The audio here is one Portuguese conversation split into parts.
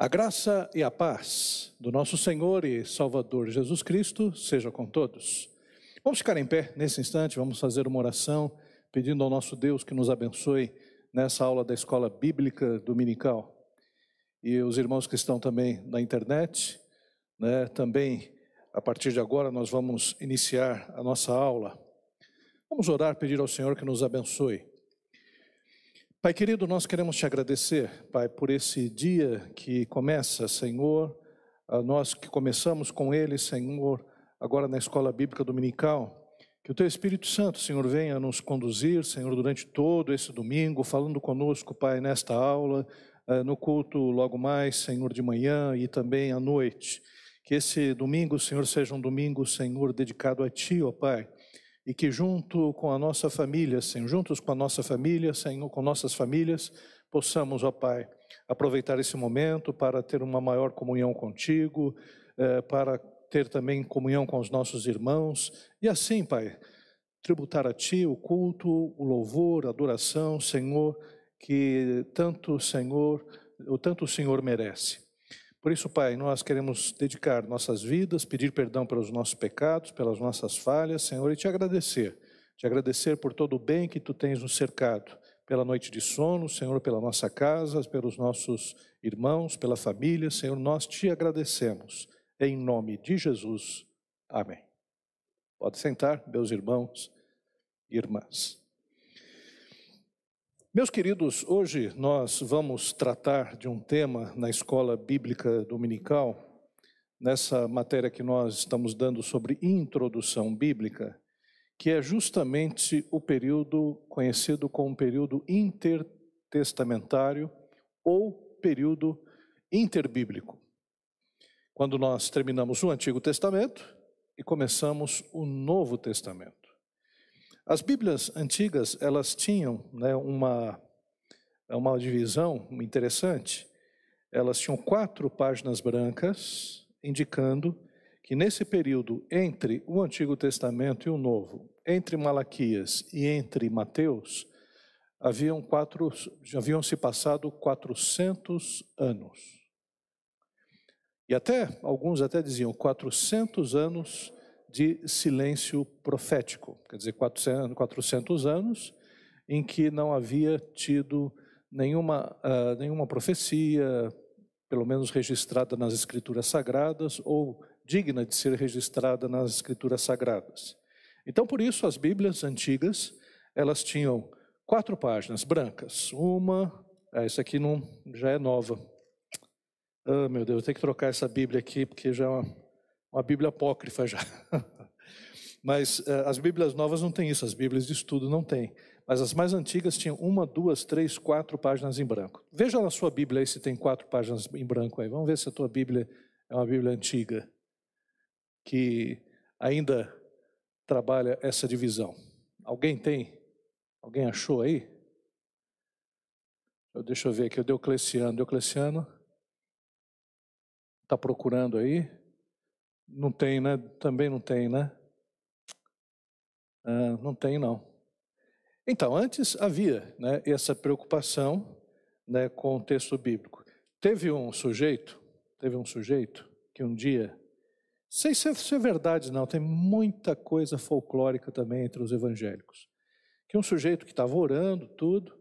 A graça e a paz do nosso Senhor e Salvador Jesus Cristo seja com todos. Vamos ficar em pé nesse instante, vamos fazer uma oração pedindo ao nosso Deus que nos abençoe nessa aula da escola bíblica dominical. E os irmãos que estão também na internet, né, também a partir de agora nós vamos iniciar a nossa aula. Vamos orar, pedir ao Senhor que nos abençoe. Pai querido, nós queremos te agradecer, Pai, por esse dia que começa, Senhor, nós que começamos com ele, Senhor, agora na escola bíblica dominical. Que o teu Espírito Santo, Senhor, venha nos conduzir, Senhor, durante todo esse domingo, falando conosco, Pai, nesta aula, eh, no culto logo mais, Senhor, de manhã e também à noite. Que esse domingo, Senhor, seja um domingo, Senhor, dedicado a Ti, ó Pai e que junto com a nossa família, Senhor, juntos com a nossa família, Senhor, com nossas famílias, possamos, ó Pai, aproveitar esse momento para ter uma maior comunhão contigo, eh, para ter também comunhão com os nossos irmãos, e assim, Pai, tributar a Ti o culto, o louvor, a adoração, Senhor, que tanto Senhor, o tanto o Senhor merece. Por isso, Pai, nós queremos dedicar nossas vidas, pedir perdão pelos nossos pecados, pelas nossas falhas, Senhor, e te agradecer. Te agradecer por todo o bem que tu tens nos cercado, pela noite de sono, Senhor, pela nossa casa, pelos nossos irmãos, pela família, Senhor, nós te agradecemos. Em nome de Jesus. Amém. Pode sentar, meus irmãos e irmãs. Meus queridos, hoje nós vamos tratar de um tema na escola bíblica dominical, nessa matéria que nós estamos dando sobre introdução bíblica, que é justamente o período conhecido como período intertestamentário ou período interbíblico. Quando nós terminamos o Antigo Testamento e começamos o Novo Testamento. As Bíblias antigas, elas tinham né, uma, uma divisão interessante. Elas tinham quatro páginas brancas, indicando que nesse período entre o Antigo Testamento e o Novo, entre Malaquias e entre Mateus, haviam quatro, haviam se passado 400 anos. E até, alguns até diziam, 400 anos de silêncio profético, quer dizer, 400, 400 anos em que não havia tido nenhuma, uh, nenhuma profecia, pelo menos registrada nas Escrituras Sagradas ou digna de ser registrada nas Escrituras Sagradas. Então, por isso, as Bíblias antigas, elas tinham quatro páginas brancas. Uma, ah, essa aqui não, já é nova. Ah, meu Deus, eu tenho que trocar essa Bíblia aqui, porque já é uma, uma Bíblia apócrifa já. Mas uh, as Bíblias novas não têm isso, as Bíblias de estudo não têm. Mas as mais antigas tinham uma, duas, três, quatro páginas em branco. Veja na sua Bíblia aí se tem quatro páginas em branco aí. Vamos ver se a tua Bíblia é uma Bíblia antiga, que ainda trabalha essa divisão. Alguém tem? Alguém achou aí? Deixa eu ver aqui, o Diocleciano. Diocleciano está procurando aí? Não tem, né? Também não tem, né? Ah, não tem, não. Então, antes havia né, essa preocupação né, com o texto bíblico. Teve um sujeito, teve um sujeito que um dia, sei se é verdade não, tem muita coisa folclórica também entre os evangélicos, que um sujeito que estava orando tudo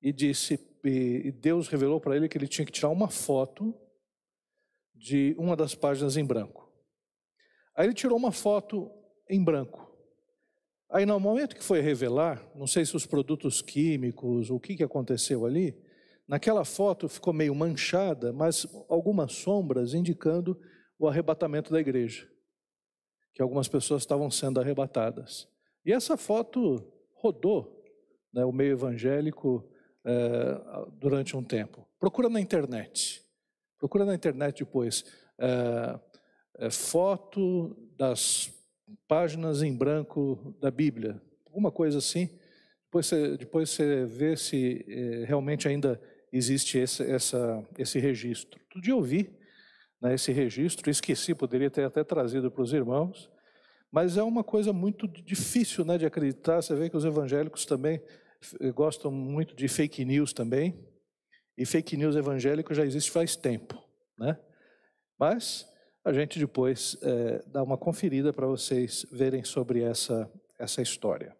e disse, e Deus revelou para ele que ele tinha que tirar uma foto de uma das páginas em branco. Aí ele tirou uma foto em branco. Aí no momento que foi revelar, não sei se os produtos químicos, o que, que aconteceu ali, naquela foto ficou meio manchada, mas algumas sombras indicando o arrebatamento da igreja, que algumas pessoas estavam sendo arrebatadas. E essa foto rodou né, o meio evangélico é, durante um tempo. Procura na internet, procura na internet depois. É, é, foto das páginas em branco da Bíblia, alguma coisa assim. Depois você, depois você vê se é, realmente ainda existe esse, essa, esse registro. Outro dia eu vi né, esse registro, esqueci, poderia ter até trazido para os irmãos, mas é uma coisa muito difícil né, de acreditar. Você vê que os evangélicos também eh, gostam muito de fake news também, e fake news evangélico já existe faz tempo. né? Mas a gente depois é, dá uma conferida para vocês verem sobre essa, essa história.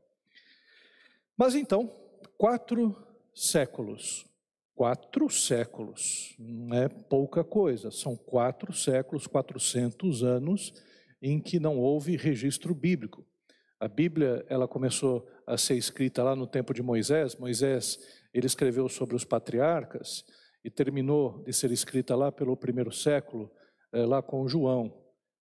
Mas então, quatro séculos. Quatro séculos, não é pouca coisa, são quatro séculos, 400 anos em que não houve registro bíblico. A Bíblia, ela começou a ser escrita lá no tempo de Moisés. Moisés, ele escreveu sobre os patriarcas e terminou de ser escrita lá pelo primeiro século, é, lá com João.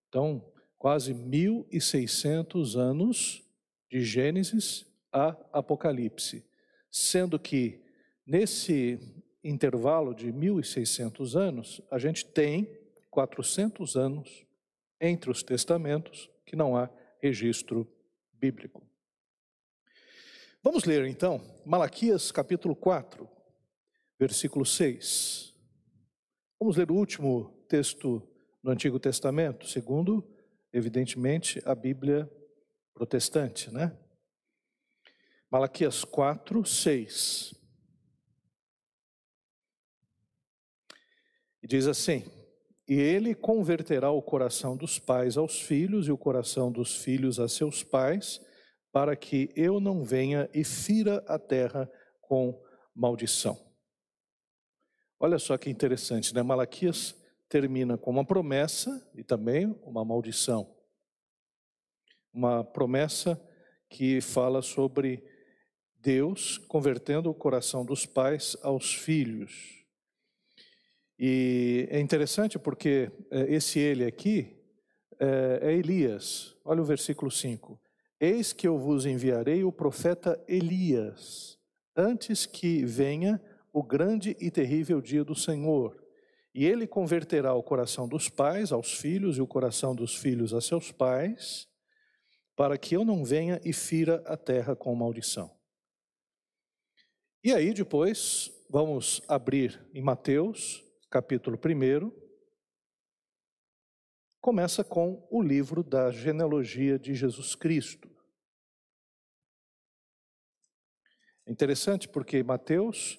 Então, quase 1.600 anos de Gênesis a Apocalipse, sendo que nesse intervalo de 1.600 anos, a gente tem 400 anos entre os testamentos que não há registro bíblico. Vamos ler então Malaquias capítulo 4, versículo 6. Vamos ler o último texto no Antigo Testamento, segundo, evidentemente, a Bíblia protestante, né? Malaquias 4, 6. E diz assim: E ele converterá o coração dos pais aos filhos e o coração dos filhos a seus pais, para que eu não venha e fira a terra com maldição. Olha só que interessante, né? Malaquias termina com uma promessa e também uma maldição. Uma promessa que fala sobre Deus convertendo o coração dos pais aos filhos. E é interessante porque é, esse ele aqui é, é Elias. Olha o versículo 5. Eis que eu vos enviarei o profeta Elias, antes que venha o grande e terrível dia do Senhor. E ele converterá o coração dos pais aos filhos e o coração dos filhos a seus pais, para que eu não venha e fira a terra com maldição. E aí depois vamos abrir em Mateus, capítulo 1. Começa com o livro da genealogia de Jesus Cristo. É interessante porque Mateus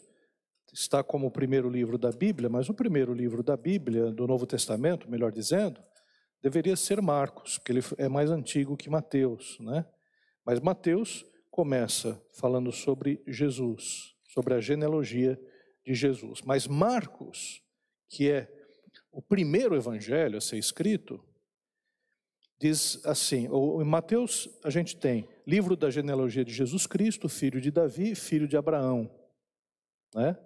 está como o primeiro livro da Bíblia, mas o primeiro livro da Bíblia, do Novo Testamento, melhor dizendo, deveria ser Marcos, porque ele é mais antigo que Mateus, né? Mas Mateus começa falando sobre Jesus, sobre a genealogia de Jesus. Mas Marcos, que é o primeiro evangelho a ser escrito, diz assim: em Mateus a gente tem livro da genealogia de Jesus Cristo, filho de Davi, filho de Abraão. Né?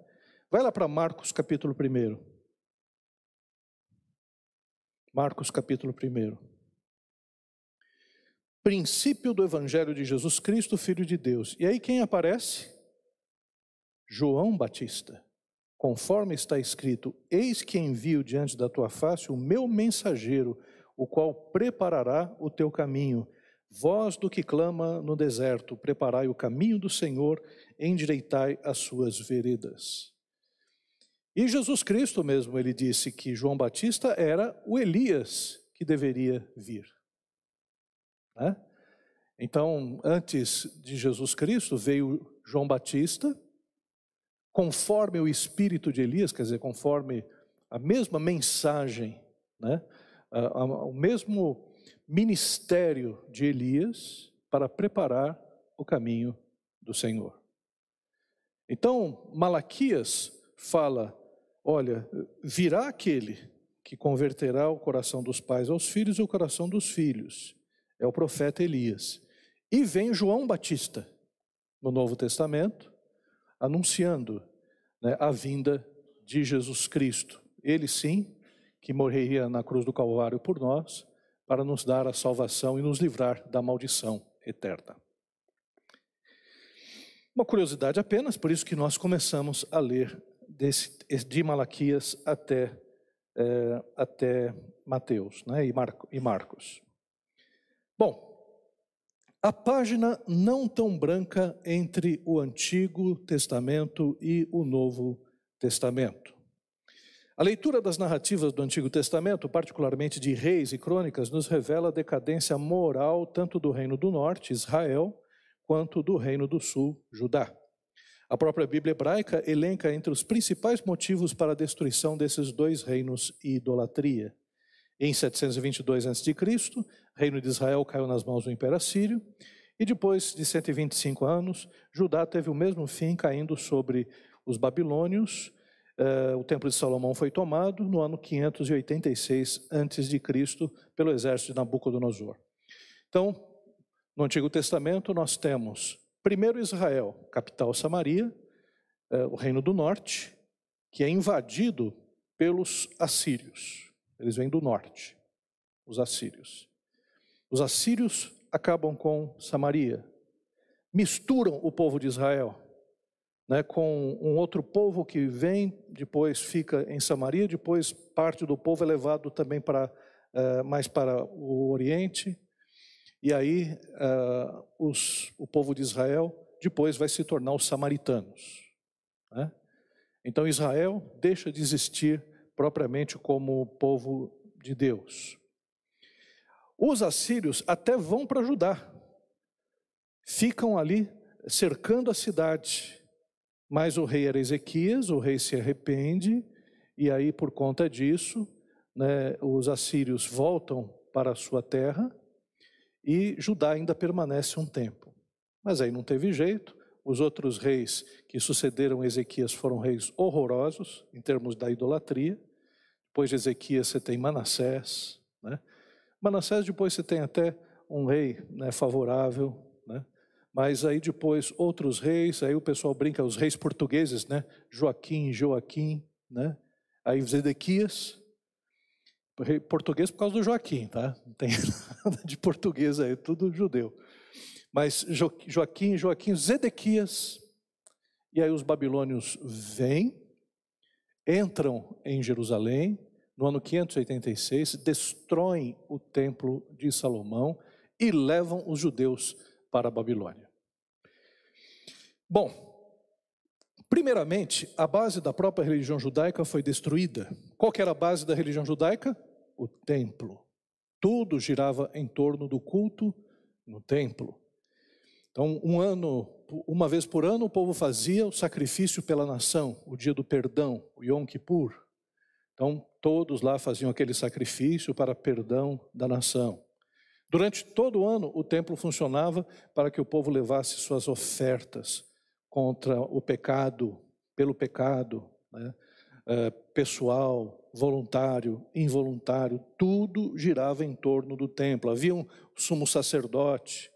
Vai lá para Marcos capítulo 1. Marcos capítulo 1. Princípio do Evangelho de Jesus Cristo, Filho de Deus. E aí quem aparece? João Batista. Conforme está escrito: Eis que envio diante da tua face o meu mensageiro, o qual preparará o teu caminho. Voz do que clama no deserto, preparai o caminho do Senhor, endireitai as suas veredas. E Jesus Cristo mesmo, ele disse que João Batista era o Elias que deveria vir. Né? Então, antes de Jesus Cristo, veio João Batista, conforme o espírito de Elias, quer dizer, conforme a mesma mensagem, né? o mesmo ministério de Elias para preparar o caminho do Senhor. Então, Malaquias fala Olha, virá aquele que converterá o coração dos pais aos filhos e o coração dos filhos. É o profeta Elias. E vem João Batista, no Novo Testamento, anunciando né, a vinda de Jesus Cristo. Ele sim, que morreria na cruz do Calvário por nós, para nos dar a salvação e nos livrar da maldição eterna. Uma curiosidade apenas, por isso que nós começamos a ler desse, de Malaquias até, é, até Mateus né, e, Marco, e Marcos. Bom, a página não tão branca entre o Antigo Testamento e o Novo Testamento. A leitura das narrativas do Antigo Testamento, particularmente de Reis e Crônicas, nos revela a decadência moral tanto do Reino do Norte, Israel, quanto do Reino do Sul, Judá. A própria Bíblia hebraica elenca entre os principais motivos para a destruição desses dois reinos e idolatria. Em 722 a.C., o reino de Israel caiu nas mãos do Império Assírio, e depois de 125 anos, Judá teve o mesmo fim, caindo sobre os babilônios. Uh, o Templo de Salomão foi tomado no ano 586 a.C. pelo exército de Nabucodonosor. Então, no Antigo Testamento, nós temos primeiro Israel, capital Samaria, uh, o reino do norte, que é invadido pelos assírios. Eles vêm do norte, os assírios. Os assírios acabam com Samaria, misturam o povo de Israel né, com um outro povo que vem, depois fica em Samaria, depois parte do povo é levado também para uh, mais para o Oriente, e aí uh, os, o povo de Israel depois vai se tornar os samaritanos. Né? Então Israel deixa de existir propriamente como povo de Deus. Os assírios até vão para Judá, ficam ali cercando a cidade, mas o rei era Ezequias, o rei se arrepende, e aí por conta disso, né, os assírios voltam para a sua terra e Judá ainda permanece um tempo. Mas aí não teve jeito, os outros reis que sucederam Ezequias foram reis horrorosos em termos da idolatria. Depois de Ezequias você tem Manassés. Né? Manassés depois você tem até um rei né, favorável, né? mas aí depois outros reis, aí o pessoal brinca, os reis portugueses, né? Joaquim, Joaquim, né? aí Zedequias, português por causa do Joaquim, tá? Não tem nada de português aí, tudo judeu. Mas Joaquim, Joaquim, Zedequias, e aí os babilônios vêm, entram em Jerusalém, no ano 586, destroem o templo de Salomão e levam os judeus para a Babilônia. Bom, primeiramente, a base da própria religião judaica foi destruída. Qual era a base da religião judaica? O templo. Tudo girava em torno do culto no templo. Então, um ano, uma vez por ano, o povo fazia o sacrifício pela nação, o dia do perdão, o Yom Kippur. Então, todos lá faziam aquele sacrifício para perdão da nação. Durante todo o ano, o templo funcionava para que o povo levasse suas ofertas contra o pecado, pelo pecado, né? é, pessoal, voluntário, involuntário, tudo girava em torno do templo. Havia um sumo sacerdote,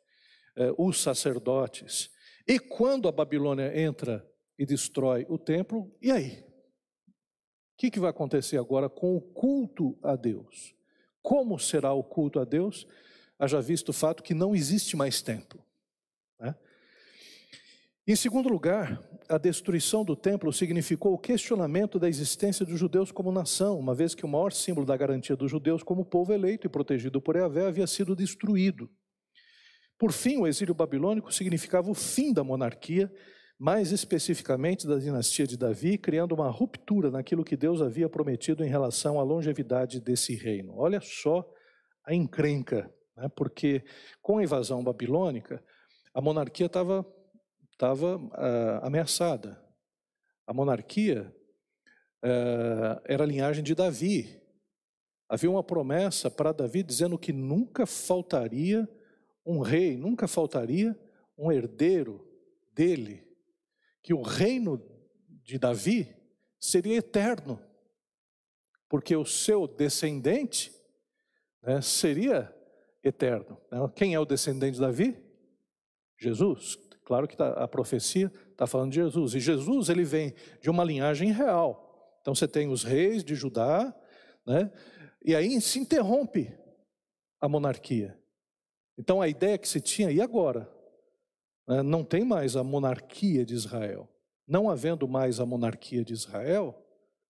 é, os sacerdotes. E quando a Babilônia entra e destrói o templo, e aí? O que, que vai acontecer agora com o culto a Deus? Como será o culto a Deus? Haja visto o fato que não existe mais templo. Em segundo lugar, a destruição do templo significou o questionamento da existência dos judeus como nação, uma vez que o maior símbolo da garantia dos judeus como povo eleito e protegido por Yahvé havia sido destruído. Por fim, o exílio babilônico significava o fim da monarquia, mais especificamente da dinastia de Davi, criando uma ruptura naquilo que Deus havia prometido em relação à longevidade desse reino. Olha só a encrenca, né? porque com a invasão babilônica, a monarquia estava estava uh, ameaçada. A monarquia uh, era a linhagem de Davi. Havia uma promessa para Davi dizendo que nunca faltaria um rei, nunca faltaria um herdeiro dele, que o reino de Davi seria eterno, porque o seu descendente né, seria eterno. Né? Quem é o descendente de Davi? Jesus. Claro que tá, a profecia está falando de Jesus. E Jesus ele vem de uma linhagem real. Então você tem os reis de Judá, né? e aí se interrompe a monarquia. Então a ideia que se tinha, e agora? Né, não tem mais a monarquia de Israel. Não havendo mais a monarquia de Israel,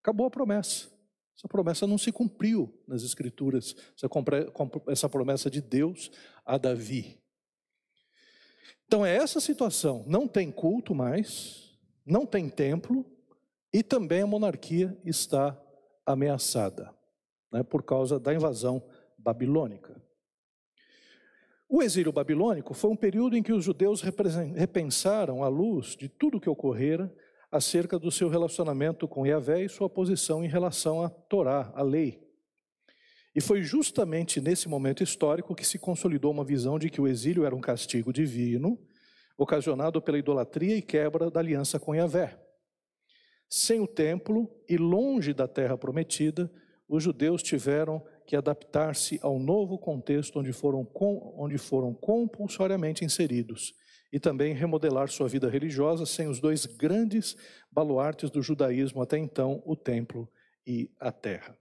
acabou a promessa. Essa promessa não se cumpriu nas Escrituras, essa promessa de Deus a Davi. Então é essa situação: não tem culto mais, não tem templo, e também a monarquia está ameaçada né, por causa da invasão babilônica. O exílio babilônico foi um período em que os judeus repensaram à luz de tudo o que ocorrera acerca do seu relacionamento com Yahvé e sua posição em relação à Torá, a lei. E foi justamente nesse momento histórico que se consolidou uma visão de que o exílio era um castigo divino, ocasionado pela idolatria e quebra da aliança com Yahvé. Sem o templo e longe da terra prometida, os judeus tiveram que adaptar-se ao novo contexto onde foram, onde foram compulsoriamente inseridos e também remodelar sua vida religiosa sem os dois grandes baluartes do judaísmo até então, o templo e a terra.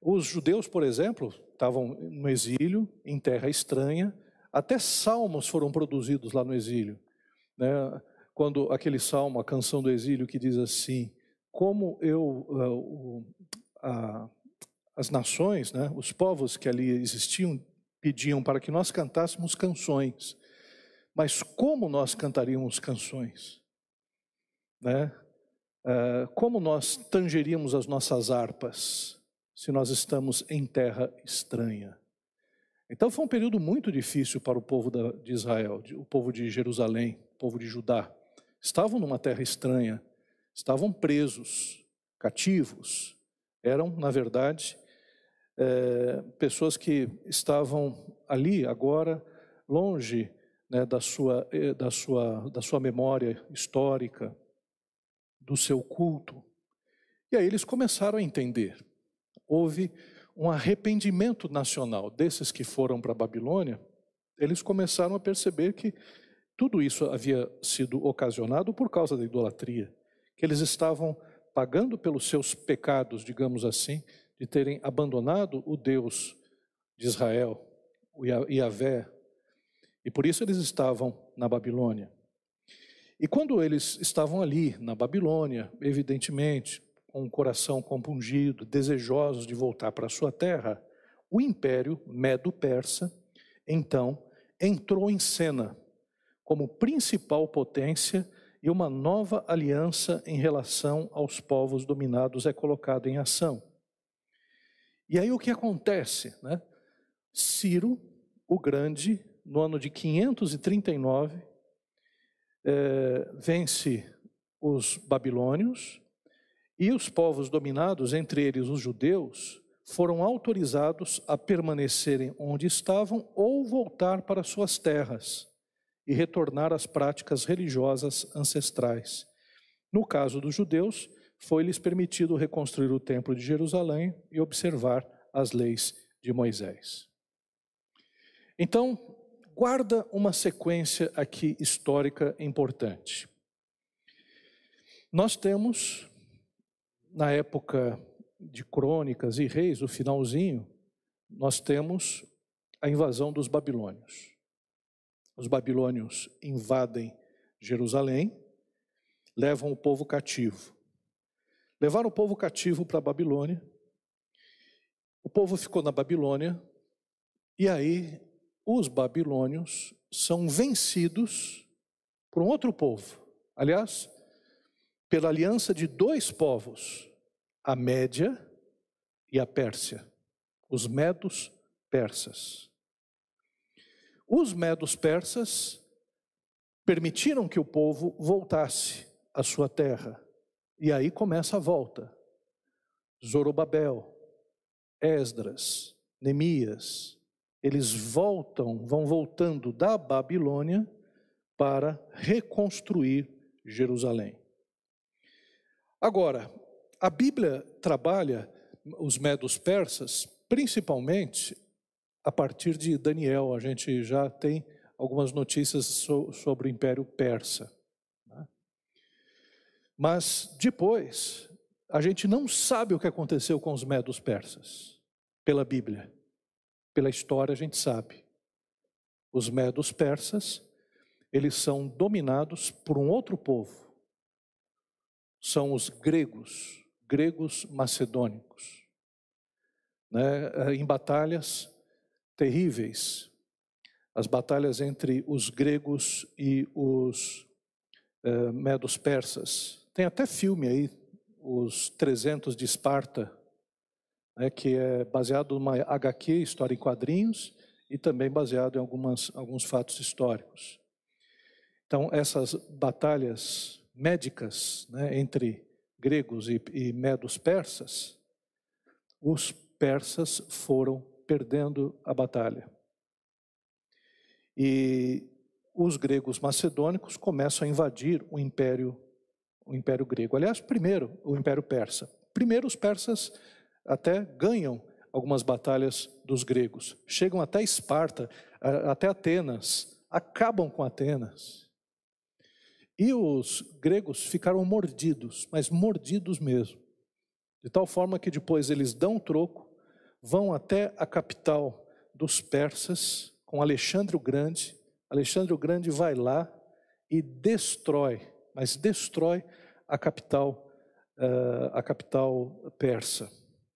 Os judeus, por exemplo, estavam no exílio, em terra estranha, até salmos foram produzidos lá no exílio. Né? Quando aquele salmo, a canção do exílio, que diz assim: Como eu, uh, uh, as nações, né, os povos que ali existiam, pediam para que nós cantássemos canções. Mas como nós cantaríamos canções? Né? Uh, como nós tangeríamos as nossas harpas se nós estamos em terra estranha? Então foi um período muito difícil para o povo de Israel, o povo de Jerusalém, o povo de Judá. Estavam numa terra estranha, estavam presos, cativos. Eram, na verdade, é, pessoas que estavam ali agora, longe né, da, sua, eh, da, sua, da sua memória histórica, do seu culto. E aí eles começaram a entender. Houve um arrependimento nacional desses que foram para a Babilônia. Eles começaram a perceber que tudo isso havia sido ocasionado por causa da idolatria, que eles estavam pagando pelos seus pecados, digamos assim, de terem abandonado o Deus de Israel, o Yahvé, e por isso eles estavam na Babilônia. E quando eles estavam ali, na Babilônia, evidentemente, com o coração compungido, desejosos de voltar para sua terra, o império medo-persa, então, entrou em cena como principal potência e uma nova aliança em relação aos povos dominados é colocada em ação. E aí o que acontece? Né? Ciro, o Grande, no ano de 539, é, vence os babilônios e os povos dominados, entre eles os judeus, foram autorizados a permanecerem onde estavam ou voltar para suas terras e retornar às práticas religiosas ancestrais. No caso dos judeus, foi-lhes permitido reconstruir o templo de Jerusalém e observar as leis de Moisés. Então, guarda uma sequência aqui histórica importante. Nós temos, na época de crônicas e reis, o finalzinho, nós temos a invasão dos babilônios. Os babilônios invadem Jerusalém, levam o povo cativo. Levaram o povo cativo para a Babilônia. O povo ficou na Babilônia. E aí, os babilônios são vencidos por um outro povo. Aliás, pela aliança de dois povos, a Média e a Pérsia, os medos persas. Os medos persas permitiram que o povo voltasse à sua terra. E aí começa a volta. Zorobabel, Esdras, Neemias, eles voltam, vão voltando da Babilônia para reconstruir Jerusalém. Agora, a Bíblia trabalha os medos persas principalmente a partir de Daniel. A gente já tem algumas notícias sobre o Império Persa. Mas depois, a gente não sabe o que aconteceu com os medos persas, pela Bíblia. Pela história a gente sabe. Os medos persas, eles são dominados por um outro povo. São os gregos, gregos macedônicos. Né? Em batalhas terríveis, as batalhas entre os gregos e os eh, medos persas, tem até filme aí, Os 300 de Esparta, né, que é baseado numa HQ, história em quadrinhos, e também baseado em algumas, alguns fatos históricos. Então, essas batalhas médicas né, entre gregos e, e medos persas, os persas foram perdendo a batalha. E os gregos macedônicos começam a invadir o império, o império grego. Aliás, primeiro o império persa. Primeiro os persas até ganham algumas batalhas dos gregos, chegam até Esparta, até Atenas, acabam com Atenas. E os gregos ficaram mordidos, mas mordidos mesmo. De tal forma que depois eles dão troco, vão até a capital dos persas, com Alexandre o Grande, Alexandre o Grande vai lá e destrói, mas destrói a capital, uh, a capital persa.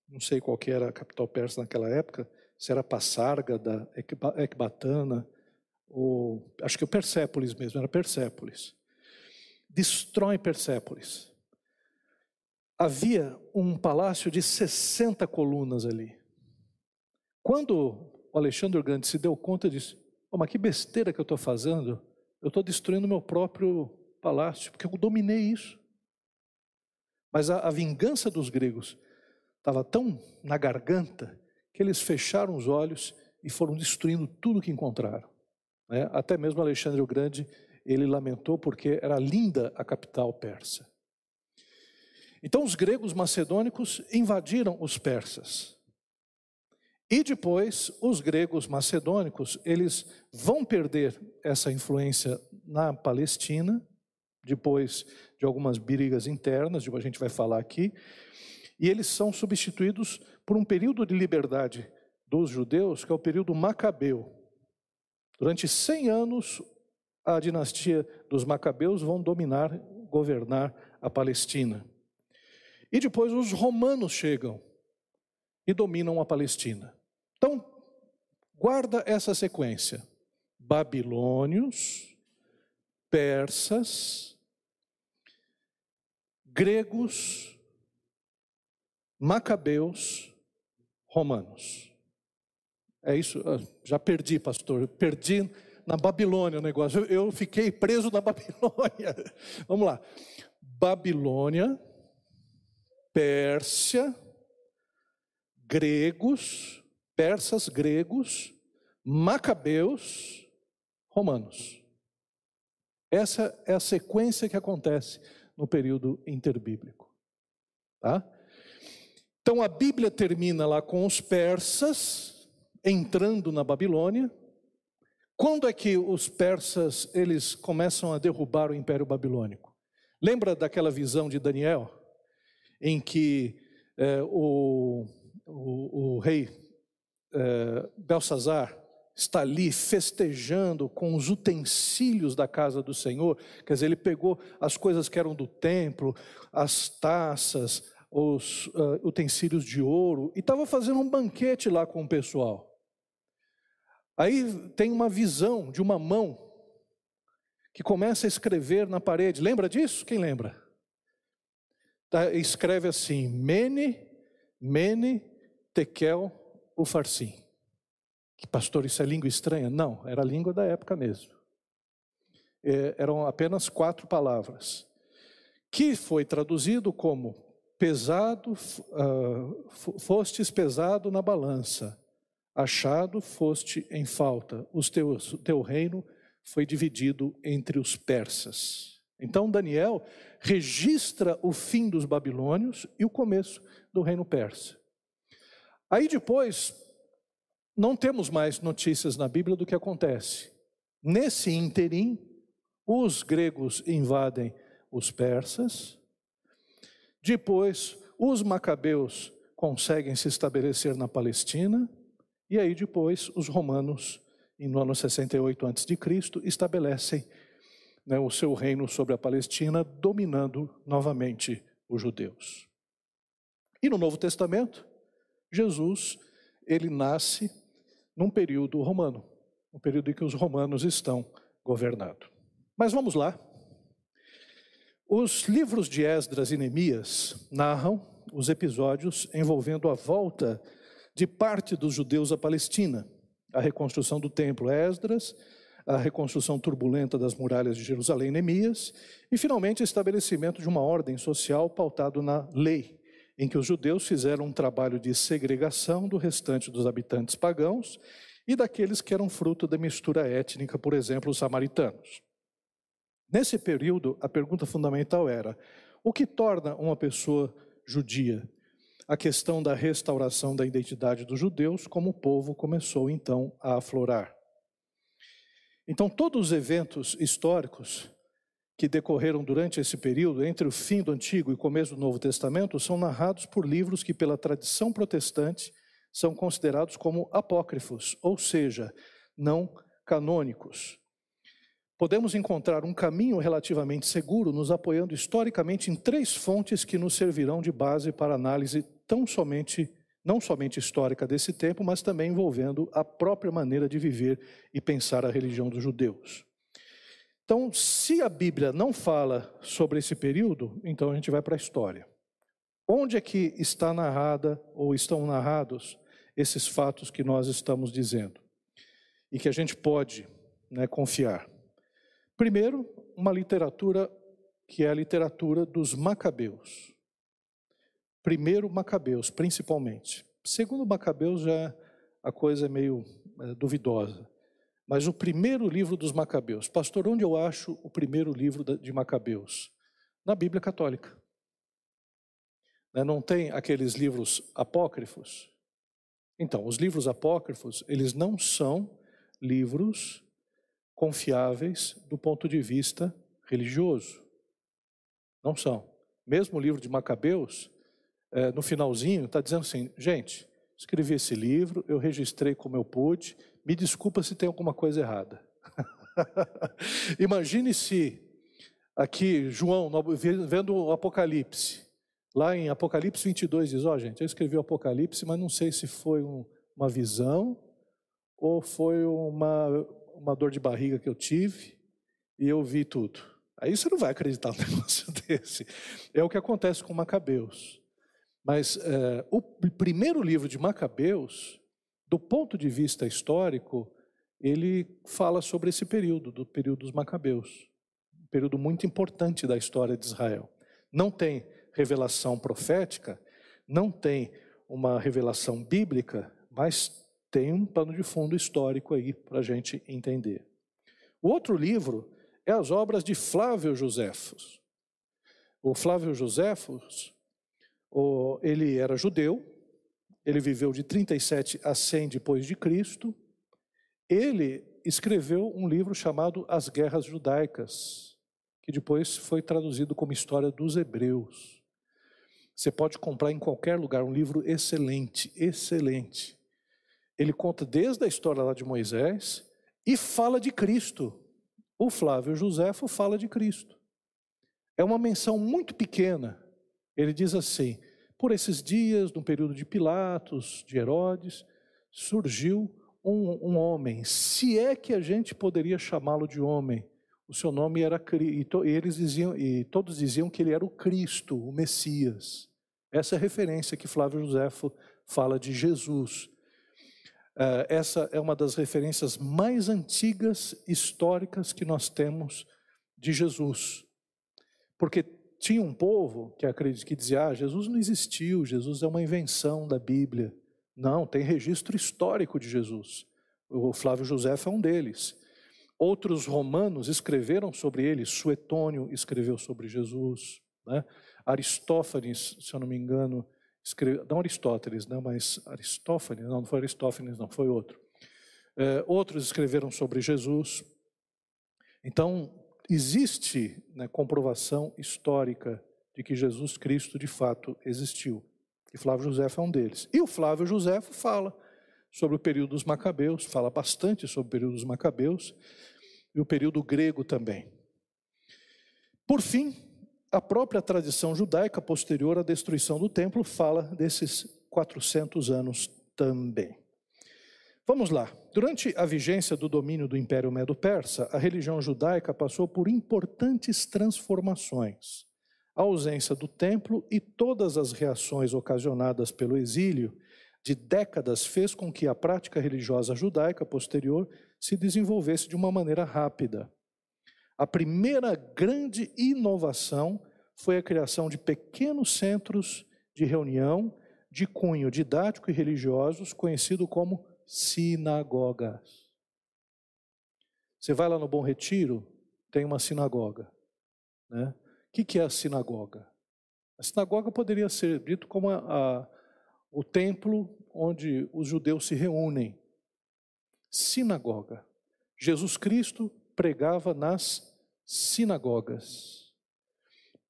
Não sei qual que era a capital persa naquela época, se era Passárgada, Ecbatana, ou acho que o Persépolis mesmo, era Persépolis. Destrói Persépolis. Havia um palácio de 60 colunas ali. Quando o Alexandre o Grande se deu conta, disse: Oh, mas que besteira que eu estou fazendo. Eu estou destruindo meu próprio palácio, porque eu dominei isso. Mas a, a vingança dos gregos estava tão na garganta que eles fecharam os olhos e foram destruindo tudo que encontraram. Né? Até mesmo Alexandre o Grande, ele lamentou porque era linda a capital persa. Então os gregos macedônicos invadiram os persas. E depois, os gregos macedônicos, eles vão perder essa influência na Palestina, depois de algumas brigas internas, a gente vai falar aqui, e eles são substituídos por um período de liberdade dos judeus, que é o período macabeu. Durante 100 anos, a dinastia dos macabeus vão dominar, governar a Palestina. E depois os romanos chegam e dominam a Palestina. Então, guarda essa sequência: babilônios, persas, gregos, macabeus, romanos. É isso, ah, já perdi, pastor, perdi na Babilônia o negócio, eu fiquei preso na Babilônia. Vamos lá. Babilônia, Pérsia, gregos, persas, gregos, macabeus, romanos. Essa é a sequência que acontece no período interbíblico. Tá? Então a Bíblia termina lá com os persas entrando na Babilônia. Quando é que os persas eles começam a derrubar o Império Babilônico? Lembra daquela visão de Daniel, em que é, o, o, o rei é, Belsazar está ali festejando com os utensílios da casa do Senhor, quer dizer, ele pegou as coisas que eram do templo, as taças, os uh, utensílios de ouro, e estava fazendo um banquete lá com o pessoal. Aí tem uma visão de uma mão que começa a escrever na parede. Lembra disso? Quem lembra? Tá, escreve assim: Mene, Mene, Tekel, o farsim. Que pastor, isso é língua estranha? Não, era a língua da época mesmo. É, eram apenas quatro palavras, que foi traduzido como pesado, uh, fostes pesado na balança, achado foste em falta, o teu, teu reino foi dividido entre os persas. Então Daniel registra o fim dos babilônios e o começo do reino persa. Aí depois, não temos mais notícias na Bíblia do que acontece. Nesse interim, os gregos invadem os persas, depois, os macabeus conseguem se estabelecer na Palestina, e aí depois os romanos, no ano 68 a.C., estabelecem né, o seu reino sobre a Palestina, dominando novamente os judeus. E no Novo Testamento, Jesus, ele nasce num período romano, um período em que os romanos estão governados. Mas vamos lá. Os livros de Esdras e Neemias narram os episódios envolvendo a volta de parte dos judeus à Palestina. a reconstrução do templo Esdras, a reconstrução turbulenta das muralhas de Jerusalém Neemias e finalmente o estabelecimento de uma ordem social pautado na lei, em que os judeus fizeram um trabalho de segregação do restante dos habitantes pagãos e daqueles que eram fruto da mistura étnica, por exemplo, os samaritanos. Nesse período, a pergunta fundamental era: o que torna uma pessoa judia? A questão da restauração da identidade dos judeus, como povo começou então a aflorar. Então, todos os eventos históricos que decorreram durante esse período, entre o fim do Antigo e o começo do Novo Testamento, são narrados por livros que, pela tradição protestante, são considerados como apócrifos, ou seja, não canônicos. Podemos encontrar um caminho relativamente seguro nos apoiando historicamente em três fontes que nos servirão de base para análise tão somente não somente histórica desse tempo, mas também envolvendo a própria maneira de viver e pensar a religião dos judeus. Então, se a Bíblia não fala sobre esse período, então a gente vai para a história. Onde é que está narrada ou estão narrados esses fatos que nós estamos dizendo e que a gente pode né, confiar? Primeiro, uma literatura que é a literatura dos Macabeus. Primeiro Macabeus, principalmente. Segundo Macabeus já a coisa é meio é, duvidosa. Mas o primeiro livro dos Macabeus, pastor, onde eu acho o primeiro livro de Macabeus? Na Bíblia Católica. Né, não tem aqueles livros apócrifos? Então, os livros apócrifos, eles não são livros confiáveis do ponto de vista religioso. Não são. Mesmo o livro de Macabeus, é, no finalzinho, está dizendo assim: gente, escrevi esse livro, eu registrei como eu pude, me desculpa se tem alguma coisa errada. Imagine se aqui João, vendo o Apocalipse, Lá em Apocalipse 22 diz: Ó, oh, gente, eu escrevi o Apocalipse, mas não sei se foi um, uma visão ou foi uma, uma dor de barriga que eu tive e eu vi tudo. Aí você não vai acreditar num negócio desse. É o que acontece com Macabeus. Mas é, o primeiro livro de Macabeus, do ponto de vista histórico, ele fala sobre esse período, do período dos Macabeus. Um período muito importante da história de Israel. Não tem revelação profética, não tem uma revelação bíblica, mas tem um pano de fundo histórico aí para a gente entender. O outro livro é as obras de Flávio Joséfos. O Flávio Joséfos, ele era judeu, ele viveu de 37 a 100 depois de Cristo. Ele escreveu um livro chamado As Guerras Judaicas, que depois foi traduzido como História dos Hebreus. Você pode comprar em qualquer lugar um livro excelente, excelente. Ele conta desde a história lá de Moisés e fala de Cristo. O Flávio Joséfo fala de Cristo. É uma menção muito pequena. Ele diz assim: por esses dias, no período de Pilatos, de Herodes, surgiu um, um homem, se é que a gente poderia chamá-lo de homem. O seu nome era e eles diziam e todos diziam que ele era o Cristo, o Messias. Essa é a referência que Flávio Josefo fala de Jesus. É, essa é uma das referências mais antigas históricas que nós temos de Jesus. Porque tinha um povo que acredita que dizia: ah, Jesus não existiu, Jesus é uma invenção da Bíblia. Não, tem registro histórico de Jesus. O Flávio José é um deles. Outros romanos escreveram sobre ele, Suetônio escreveu sobre Jesus. Né? Aristófanes, se eu não me engano, escreveu, não Aristóteles, né, mas Aristófanes, não, não foi Aristófanes, não, foi outro. É, outros escreveram sobre Jesus. Então, existe né, comprovação histórica de que Jesus Cristo de fato existiu. E Flávio José é um deles. E o Flávio José fala sobre o período dos Macabeus, fala bastante sobre o período dos Macabeus e o período grego também. Por fim, a própria tradição judaica posterior à destruição do templo fala desses 400 anos também. Vamos lá. Durante a vigência do domínio do Império Medo-Persa, a religião judaica passou por importantes transformações. A ausência do templo e todas as reações ocasionadas pelo exílio de décadas fez com que a prática religiosa judaica posterior se desenvolvesse de uma maneira rápida. A primeira grande inovação foi a criação de pequenos centros de reunião de cunho didático e religiosos, conhecido como sinagogas. Você vai lá no Bom Retiro, tem uma sinagoga. Né? O que é a sinagoga? A sinagoga poderia ser dito como a, a, o templo onde os judeus se reúnem. Sinagoga. Jesus Cristo pregava nas sinagogas.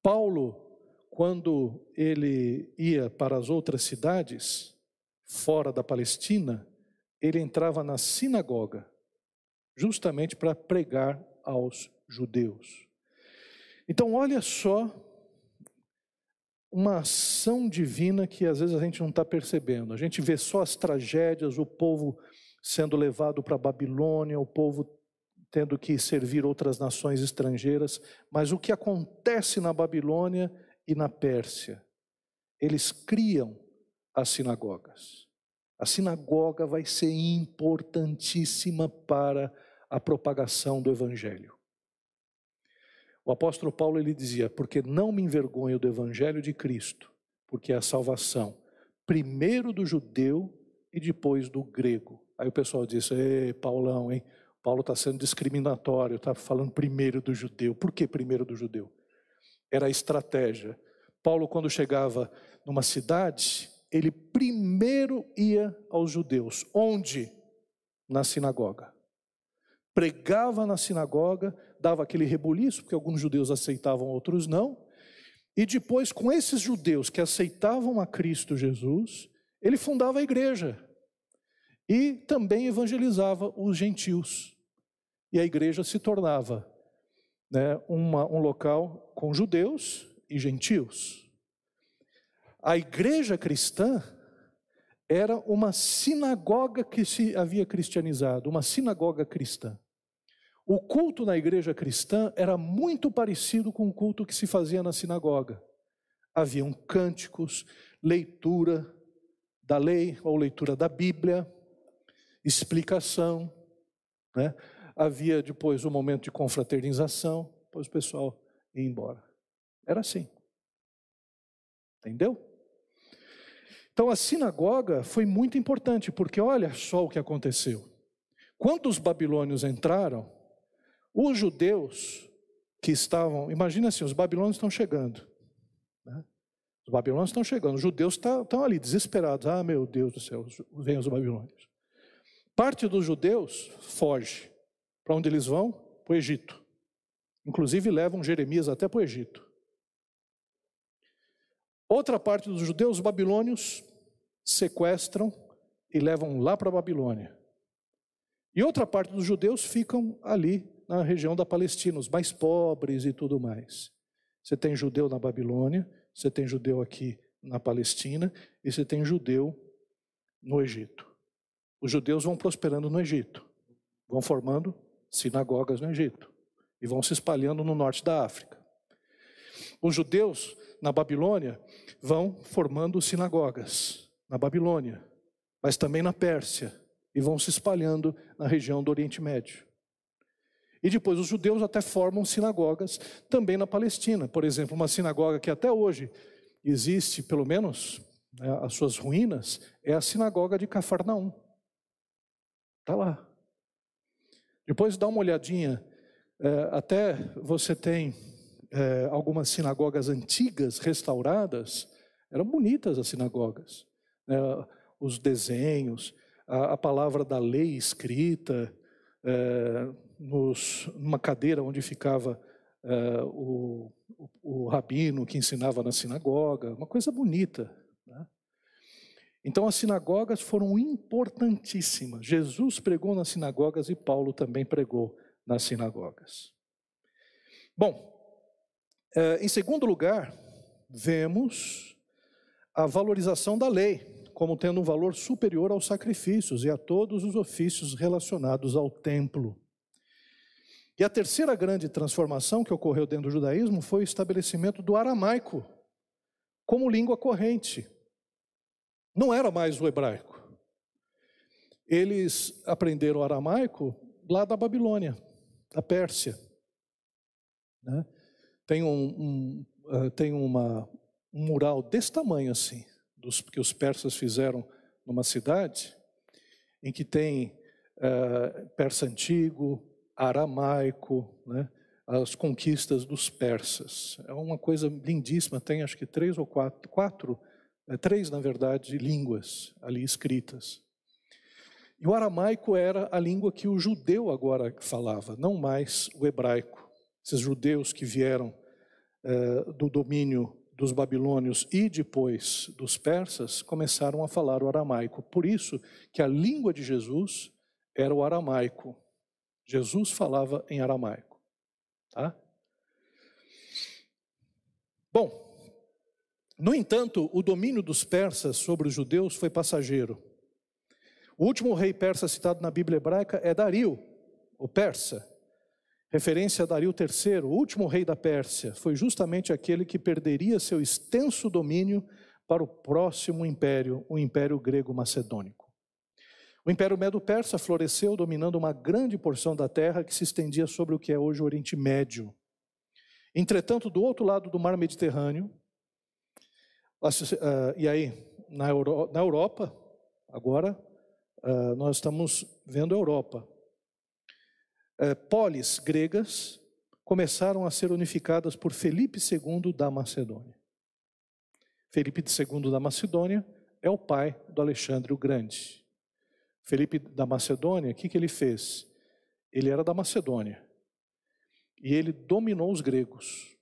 Paulo, quando ele ia para as outras cidades, fora da Palestina, ele entrava na sinagoga, justamente para pregar aos judeus. Então, olha só uma ação divina que às vezes a gente não está percebendo. A gente vê só as tragédias, o povo sendo levado para a Babilônia, o povo tendo que servir outras nações estrangeiras, mas o que acontece na Babilônia e na Pérsia? Eles criam as sinagogas. A sinagoga vai ser importantíssima para a propagação do evangelho. O apóstolo Paulo ele dizia: "Porque não me envergonho do evangelho de Cristo, porque é a salvação primeiro do judeu e depois do grego". Aí o pessoal disse: "Ei, Paulão, hein? Paulo está sendo discriminatório, está falando primeiro do judeu. Por que primeiro do judeu? Era a estratégia. Paulo, quando chegava numa cidade, ele primeiro ia aos judeus. Onde? Na sinagoga. Pregava na sinagoga, dava aquele rebuliço, porque alguns judeus aceitavam, outros não. E depois, com esses judeus que aceitavam a Cristo Jesus, ele fundava a igreja e também evangelizava os gentios. E a igreja se tornava né, uma, um local com judeus e gentios. A igreja cristã era uma sinagoga que se havia cristianizado, uma sinagoga cristã. O culto na igreja cristã era muito parecido com o culto que se fazia na sinagoga. Haviam cânticos, leitura da lei ou leitura da Bíblia, explicação, né? havia depois um momento de confraternização, depois o pessoal ia embora. Era assim. Entendeu? Então a sinagoga foi muito importante, porque olha só o que aconteceu. Quando os babilônios entraram, os judeus que estavam, imagina assim, os babilônios estão chegando. Né? Os babilônios estão chegando, os judeus estão, estão ali desesperados. Ah, meu Deus do céu, vem os babilônios. Parte dos judeus foge. Para onde eles vão? Para o Egito. Inclusive levam Jeremias até para o Egito. Outra parte dos judeus, os babilônios, sequestram e levam lá para a Babilônia. E outra parte dos judeus ficam ali na região da Palestina, os mais pobres e tudo mais. Você tem judeu na Babilônia, você tem judeu aqui na Palestina e você tem judeu no Egito. Os judeus vão prosperando no Egito, vão formando sinagogas no Egito e vão se espalhando no norte da África. Os judeus na Babilônia vão formando sinagogas na Babilônia, mas também na Pérsia e vão se espalhando na região do Oriente Médio. E depois os judeus até formam sinagogas também na Palestina. Por exemplo, uma sinagoga que até hoje existe, pelo menos né, as suas ruínas, é a sinagoga de Cafarnaum. Está lá. Depois dá uma olhadinha, é, até você tem é, algumas sinagogas antigas, restauradas, eram bonitas as sinagogas. Né? Os desenhos, a, a, palavra da lei escrita, é, nos, numa cadeira onde ficava é, o, o, o, rabino que ensinava na sinagoga, uma coisa bonita. Né? Então as sinagogas foram importantíssimas. Jesus pregou nas sinagogas e Paulo também pregou nas sinagogas. Bom, em segundo lugar, vemos a valorização da lei como tendo um valor superior aos sacrifícios e a todos os ofícios relacionados ao templo. E a terceira grande transformação que ocorreu dentro do judaísmo foi o estabelecimento do aramaico como língua corrente. não era mais o hebraico. Eles aprenderam aramaico lá da Babilônia, da Pérsia. Né? Tem, um, um uh, tem uma, um mural desse tamanho assim, dos, que os persas fizeram numa cidade, em que tem uh, persa antigo, aramaico, né? as conquistas dos persas. É uma coisa lindíssima, tem acho que três ou quatro, quatro é, três, na verdade, línguas ali escritas. E o aramaico era a língua que o judeu agora falava, não mais o hebraico. Esses judeus que vieram é, do domínio dos babilônios e depois dos persas começaram a falar o aramaico. Por isso que a língua de Jesus era o aramaico. Jesus falava em aramaico. Tá? Bom, no entanto, o domínio dos persas sobre os judeus foi passageiro. O último rei persa citado na Bíblia hebraica é Dario, o persa. Referência a Dario III, o último rei da Pérsia, foi justamente aquele que perderia seu extenso domínio para o próximo império, o Império Grego-Macedônico. O Império Medo-Persa floresceu dominando uma grande porção da terra que se estendia sobre o que é hoje o Oriente Médio. Entretanto, do outro lado do Mar Mediterrâneo, e aí, na Europa, agora, nós estamos vendo a Europa. É, polis gregas começaram a ser unificadas por Felipe II da Macedônia. Felipe II da Macedônia é o pai do Alexandre o Grande. Felipe da Macedônia, o que, que ele fez? Ele era da Macedônia e ele dominou os gregos.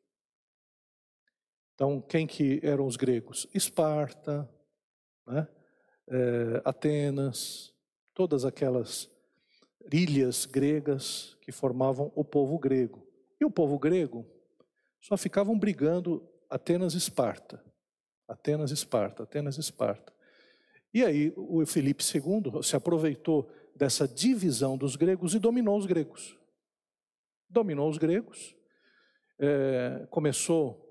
Então, quem que eram os gregos? Esparta, né? é, Atenas, todas aquelas ilhas gregas que formavam o povo grego. E o povo grego só ficavam brigando Atenas Esparta. Atenas e Esparta, Atenas Esparta. E aí o Felipe II se aproveitou dessa divisão dos gregos e dominou os gregos. Dominou os gregos, é, começou.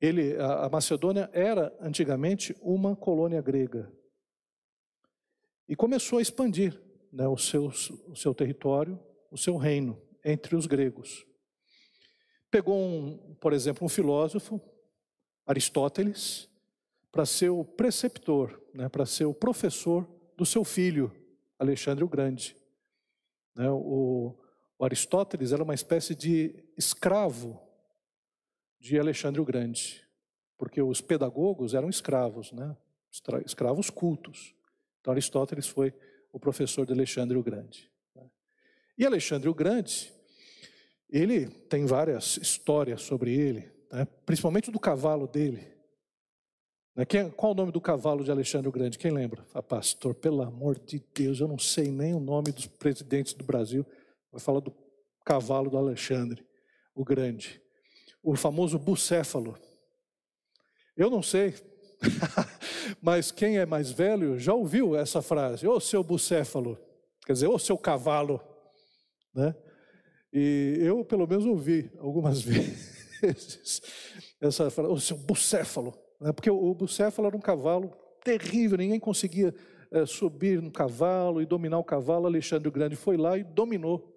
Ele, a, a Macedônia era antigamente uma colônia grega e começou a expandir né, o, seu, o seu território, o seu reino entre os gregos. Pegou, um, por exemplo, um filósofo, Aristóteles, para ser o preceptor, né, para ser o professor do seu filho, Alexandre o Grande. Né, o, o Aristóteles era uma espécie de escravo de Alexandre o Grande, porque os pedagogos eram escravos, né, escravos cultos. Então Aristóteles foi o professor de Alexandre o Grande. Né. E Alexandre o Grande, ele tem várias histórias sobre ele, né, principalmente do cavalo dele. Né, quem, qual o nome do cavalo de Alexandre o Grande? Quem lembra? Ah, pastor, pelo amor de Deus, eu não sei nem o nome dos presidentes do Brasil. Vai falar do cavalo do Alexandre o Grande. O famoso bucéfalo. Eu não sei, mas quem é mais velho já ouviu essa frase: ô seu bucéfalo, quer dizer, ô seu cavalo. Né? E eu, pelo menos, ouvi algumas vezes essa frase: ô seu bucéfalo. Né? Porque o bucéfalo era um cavalo terrível, ninguém conseguia é, subir no cavalo e dominar o cavalo. Alexandre o Grande foi lá e dominou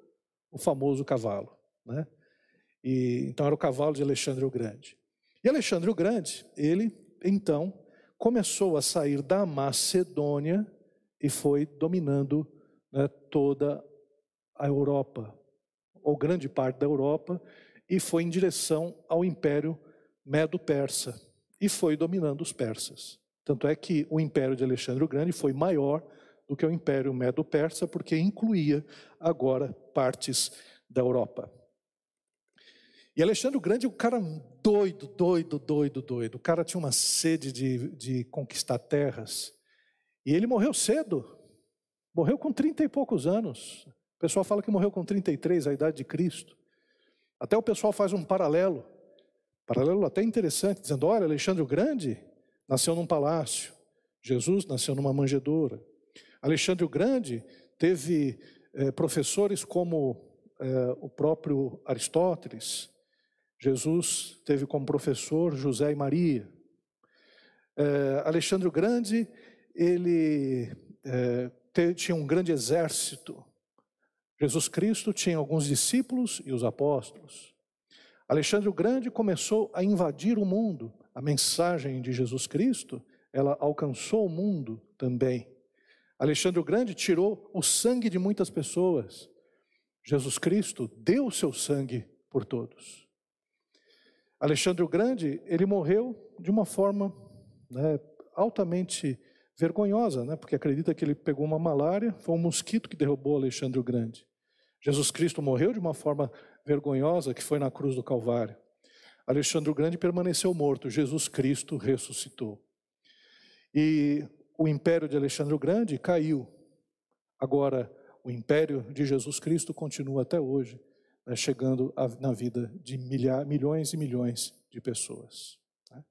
o famoso cavalo. Né? E, então era o cavalo de Alexandre o Grande. E Alexandre o Grande, ele então começou a sair da Macedônia e foi dominando né, toda a Europa, ou grande parte da Europa, e foi em direção ao Império Medo-Persa e foi dominando os persas. Tanto é que o império de Alexandre o Grande foi maior do que o império medo-persa, porque incluía agora partes da Europa. E Alexandre o Grande é um cara doido, doido, doido, doido. O cara tinha uma sede de, de conquistar terras. E ele morreu cedo. Morreu com 30 e poucos anos. O pessoal fala que morreu com 33, a idade de Cristo. Até o pessoal faz um paralelo. Paralelo até interessante, dizendo: olha, Alexandre o Grande nasceu num palácio, Jesus nasceu numa manjedoura. Alexandre o Grande teve é, professores como é, o próprio Aristóteles. Jesus teve como professor José e Maria. É, Alexandre o Grande, ele é, tinha um grande exército. Jesus Cristo tinha alguns discípulos e os apóstolos. Alexandre o Grande começou a invadir o mundo. A mensagem de Jesus Cristo, ela alcançou o mundo também. Alexandre o Grande tirou o sangue de muitas pessoas. Jesus Cristo deu o seu sangue por todos. Alexandre o Grande, ele morreu de uma forma né, altamente vergonhosa, né, porque acredita que ele pegou uma malária, foi um mosquito que derrubou Alexandre o Grande. Jesus Cristo morreu de uma forma vergonhosa, que foi na cruz do Calvário. Alexandre o Grande permaneceu morto, Jesus Cristo ressuscitou. E o império de Alexandre o Grande caiu. Agora, o império de Jesus Cristo continua até hoje, né, chegando a, na vida de milha, milhões e milhões de pessoas. Né?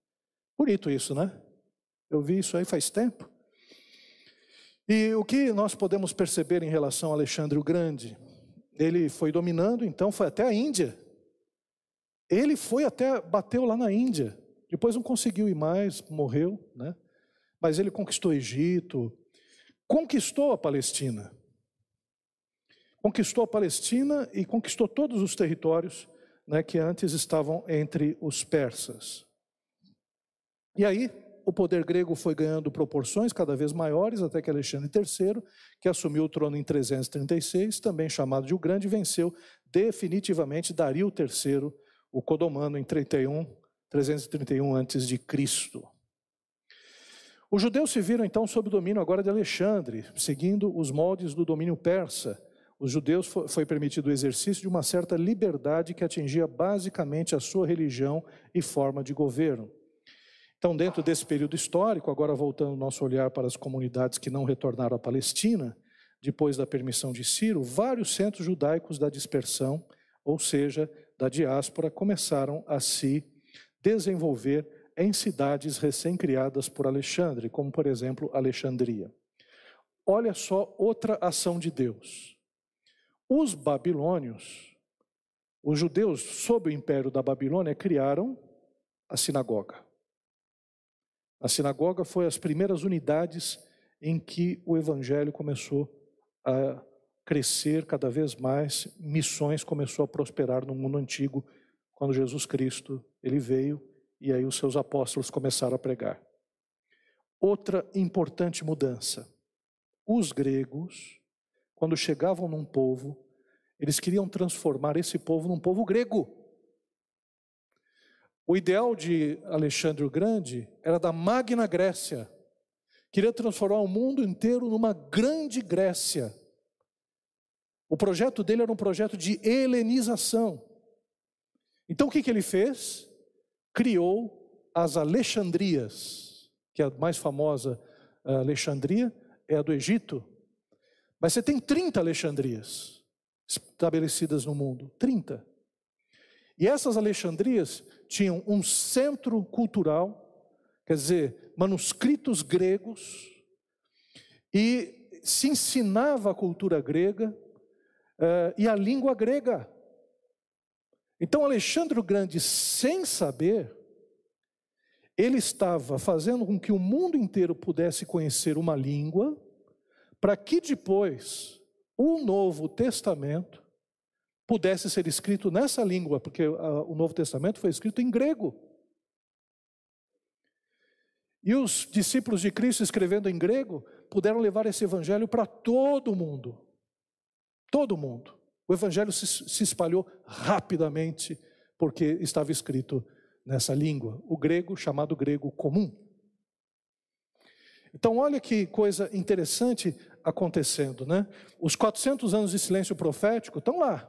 Bonito isso, né? Eu vi isso aí faz tempo. E o que nós podemos perceber em relação a Alexandre o Grande? Ele foi dominando, então foi até a Índia. Ele foi até, bateu lá na Índia. Depois não conseguiu ir mais, morreu, né? Mas ele conquistou o Egito, conquistou a Palestina. Conquistou a Palestina e conquistou todos os territórios né, que antes estavam entre os persas. E aí, o poder grego foi ganhando proporções cada vez maiores, até que Alexandre III, que assumiu o trono em 336, também chamado de o Grande, venceu definitivamente Dario III, o Codomano, em 31, 331 a.C. Os judeus se viram então sob o domínio agora de Alexandre, seguindo os moldes do domínio persa. Os judeus foi permitido o exercício de uma certa liberdade que atingia basicamente a sua religião e forma de governo. Então, dentro desse período histórico, agora voltando o nosso olhar para as comunidades que não retornaram à Palestina, depois da permissão de Ciro, vários centros judaicos da dispersão, ou seja, da diáspora, começaram a se desenvolver em cidades recém-criadas por Alexandre, como por exemplo Alexandria. Olha só outra ação de Deus. Os babilônios, os judeus sob o império da Babilônia, criaram a sinagoga. A sinagoga foi as primeiras unidades em que o evangelho começou a crescer cada vez mais, missões começou a prosperar no mundo antigo, quando Jesus Cristo, ele veio e aí os seus apóstolos começaram a pregar. Outra importante mudança. Os gregos, quando chegavam num povo, eles queriam transformar esse povo num povo grego. O ideal de Alexandre o Grande era da Magna Grécia. Queria transformar o mundo inteiro numa grande Grécia. O projeto dele era um projeto de helenização. Então o que, que ele fez? Criou as Alexandrias, que é a mais famosa Alexandria é a do Egito. Mas você tem 30 Alexandrias estabelecidas no mundo 30. E essas Alexandrias tinham um centro cultural, quer dizer, manuscritos gregos, e se ensinava a cultura grega uh, e a língua grega. Então, Alexandre o Grande, sem saber, ele estava fazendo com que o mundo inteiro pudesse conhecer uma língua, para que depois o Novo Testamento pudesse ser escrito nessa língua, porque ah, o Novo Testamento foi escrito em grego. E os discípulos de Cristo, escrevendo em grego, puderam levar esse evangelho para todo mundo. Todo mundo. O evangelho se, se espalhou rapidamente, porque estava escrito nessa língua, o grego, chamado grego comum. Então, olha que coisa interessante acontecendo, né? Os 400 anos de silêncio profético estão lá.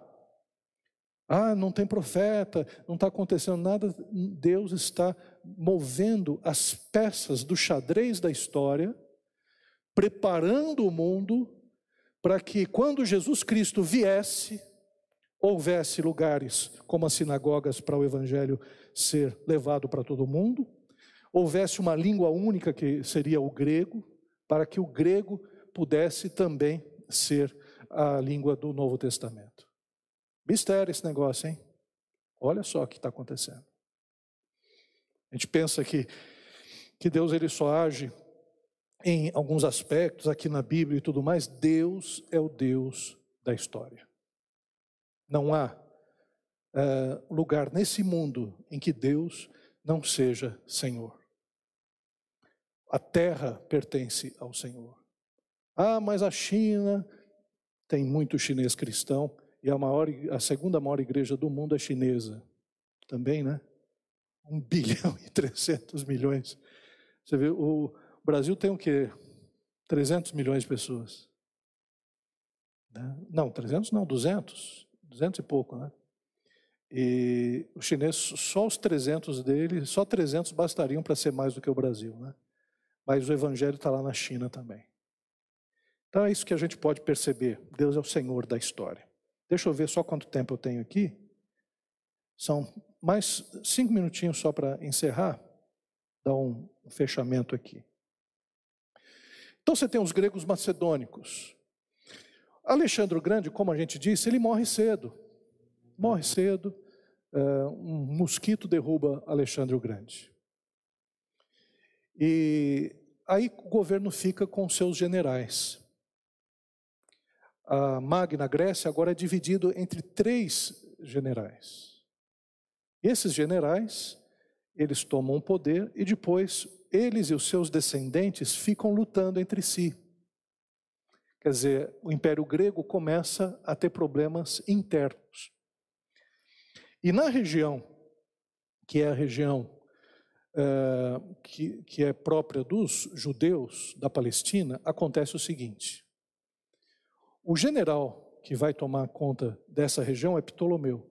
Ah, não tem profeta, não está acontecendo nada. Deus está movendo as peças do xadrez da história, preparando o mundo para que quando Jesus Cristo viesse, houvesse lugares como as sinagogas para o evangelho ser levado para todo mundo, houvesse uma língua única que seria o grego, para que o grego pudesse também ser a língua do Novo Testamento. Mistério esse negócio, hein? Olha só o que está acontecendo. A gente pensa que, que Deus ele só age em alguns aspectos aqui na Bíblia e tudo mais, Deus é o Deus da história. Não há uh, lugar nesse mundo em que Deus não seja Senhor. A terra pertence ao Senhor. Ah, mas a China tem muito chinês cristão e a, maior, a segunda maior igreja do mundo é chinesa. Também, né? Um bilhão e trezentos milhões. Você vê, o Brasil tem o quê? 300 milhões de pessoas. Né? Não, 300 não, 200. 200 e pouco, né? E o chinês, só os 300 dele, só 300 bastariam para ser mais do que o Brasil, né? Mas o evangelho está lá na China também. Então é isso que a gente pode perceber. Deus é o Senhor da história. Deixa eu ver só quanto tempo eu tenho aqui. São mais cinco minutinhos só para encerrar, dar um fechamento aqui. Então você tem os gregos macedônicos. Alexandre o Grande, como a gente disse, ele morre cedo morre cedo, é, um mosquito derruba Alexandre o Grande. E aí o governo fica com seus generais. A Magna Grécia agora é dividido entre três generais. Esses generais, eles tomam o poder e depois eles e os seus descendentes ficam lutando entre si. Quer dizer, o Império Grego começa a ter problemas internos. E na região, que é a região é, que, que é própria dos judeus da Palestina, acontece o seguinte: o general que vai tomar conta dessa região é Ptolomeu.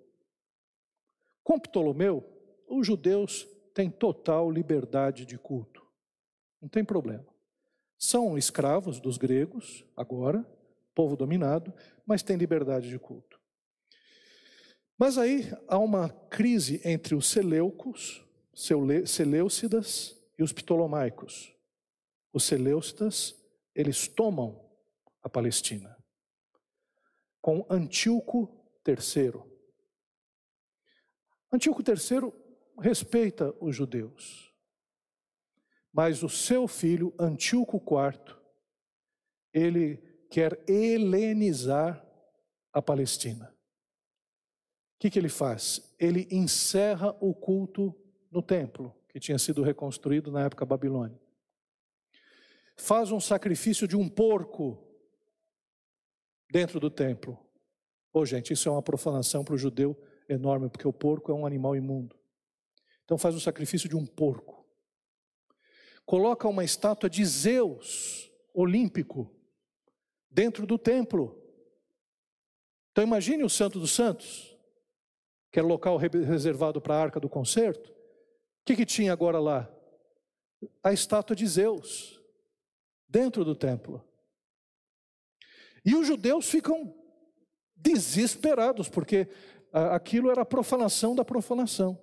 Com Ptolomeu, os judeus têm total liberdade de culto. Não tem problema. São escravos dos gregos, agora, povo dominado, mas têm liberdade de culto. Mas aí há uma crise entre os Seleucos, Seleucidas e os Ptolomaicos. Os Seleucidas, eles tomam a Palestina com Antíoco III. Antíoco III respeita os judeus, mas o seu filho Antíoco IV, ele quer helenizar a Palestina. O que, que ele faz? Ele encerra o culto no templo, que tinha sido reconstruído na época babilônica. Faz um sacrifício de um porco dentro do templo. Ô, oh, gente, isso é uma profanação para o judeu enorme, porque o porco é um animal imundo. Então faz o sacrifício de um porco. Coloca uma estátua de Zeus olímpico dentro do templo. Então imagine o Santo dos Santos que o local reservado para a arca do concerto, que, que tinha agora lá? A estátua de Zeus, dentro do templo. E os judeus ficam desesperados, porque aquilo era a profanação da profanação.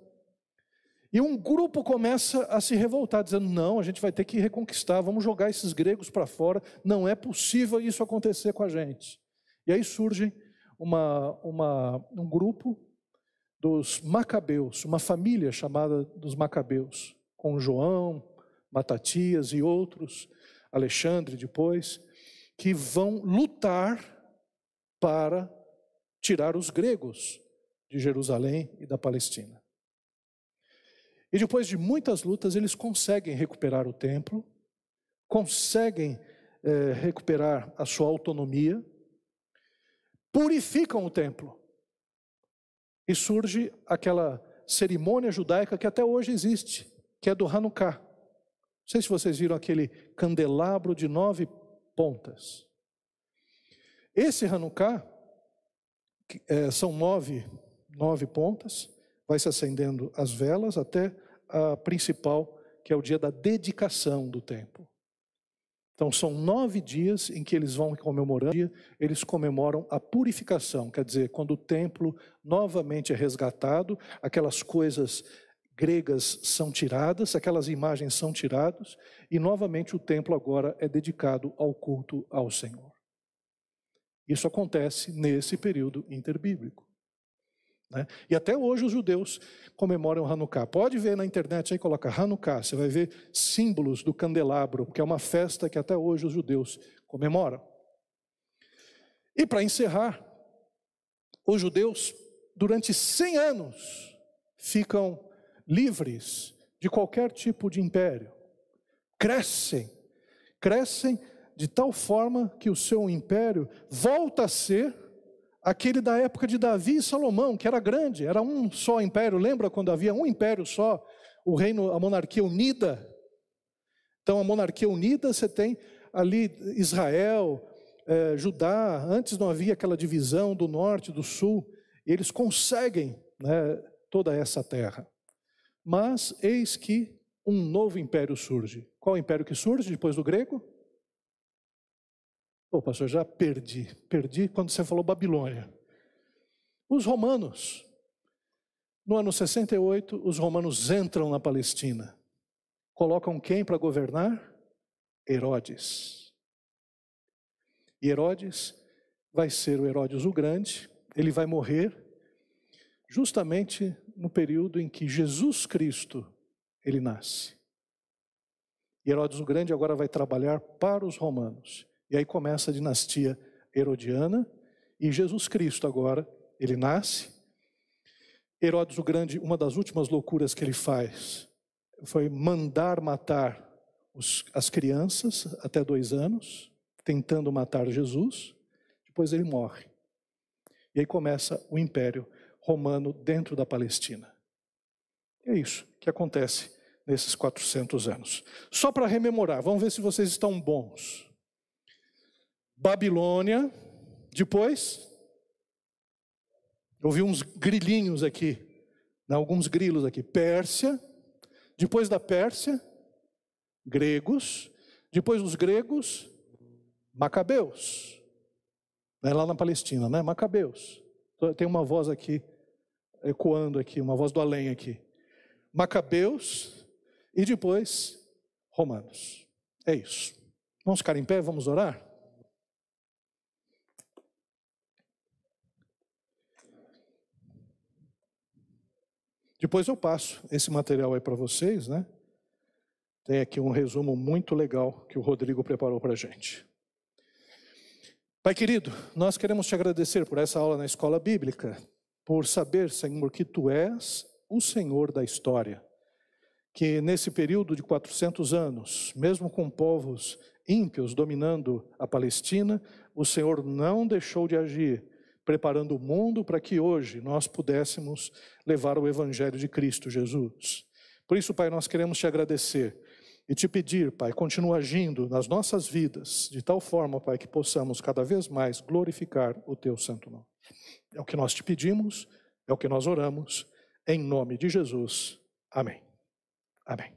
E um grupo começa a se revoltar, dizendo: não, a gente vai ter que reconquistar, vamos jogar esses gregos para fora, não é possível isso acontecer com a gente. E aí surge uma, uma, um grupo dos Macabeus, uma família chamada dos Macabeus, com João, Matatias e outros, Alexandre depois, que vão lutar para tirar os gregos de Jerusalém e da Palestina. E depois de muitas lutas, eles conseguem recuperar o templo, conseguem é, recuperar a sua autonomia, purificam o templo e surge aquela cerimônia judaica que até hoje existe, que é do Hanukkah. Não sei se vocês viram aquele candelabro de nove pontas. Esse Hanukkah é, são nove, nove pontas, vai se acendendo as velas até a principal, que é o dia da dedicação do templo. Então, são nove dias em que eles vão comemorando, eles comemoram a purificação, quer dizer, quando o templo novamente é resgatado, aquelas coisas gregas são tiradas, aquelas imagens são tiradas, e novamente o templo agora é dedicado ao culto ao Senhor. Isso acontece nesse período interbíblico. Né? E até hoje os judeus comemoram Hanukkah. Pode ver na internet aí, coloca Hanukkah, você vai ver símbolos do candelabro, que é uma festa que até hoje os judeus comemoram. E para encerrar, os judeus, durante 100 anos, ficam livres de qualquer tipo de império. Crescem, crescem de tal forma que o seu império volta a ser aquele da época de Davi e Salomão, que era grande, era um só império. Lembra quando havia um império só, o reino, a monarquia unida? Então, a monarquia unida, você tem ali Israel, eh, Judá, antes não havia aquela divisão do norte do sul, e eles conseguem né, toda essa terra. Mas eis que um novo império surge. Qual império que surge depois do grego? Pô, pastor, já perdi. Perdi quando você falou Babilônia. Os romanos. No ano 68, os romanos entram na Palestina. Colocam quem para governar? Herodes. E Herodes vai ser o Herodes o Grande, ele vai morrer justamente no período em que Jesus Cristo ele nasce. E Herodes o Grande agora vai trabalhar para os romanos. E aí começa a dinastia herodiana e Jesus Cristo agora, ele nasce. Herodes o Grande, uma das últimas loucuras que ele faz foi mandar matar os, as crianças até dois anos, tentando matar Jesus. Depois ele morre. E aí começa o Império Romano dentro da Palestina. E é isso que acontece nesses 400 anos. Só para rememorar, vamos ver se vocês estão bons. Babilônia, depois, eu uns grilinhos aqui, né, alguns grilos aqui. Pérsia, depois da Pérsia, gregos, depois dos gregos, macabeus. É lá na Palestina, né? Macabeus. Tem uma voz aqui, ecoando aqui, uma voz do além aqui. Macabeus e depois romanos. É isso. Vamos ficar em pé, vamos orar? Depois eu passo esse material aí para vocês, né? Tem aqui um resumo muito legal que o Rodrigo preparou para a gente. Pai querido, nós queremos te agradecer por essa aula na escola bíblica, por saber, Senhor, que tu és o Senhor da história. Que nesse período de 400 anos, mesmo com povos ímpios dominando a Palestina, o Senhor não deixou de agir preparando o mundo para que hoje nós pudéssemos levar o Evangelho de Cristo Jesus. Por isso, Pai, nós queremos te agradecer e te pedir, Pai, continua agindo nas nossas vidas, de tal forma, Pai, que possamos cada vez mais glorificar o Teu santo nome. É o que nós te pedimos, é o que nós oramos, em nome de Jesus. Amém. Amém.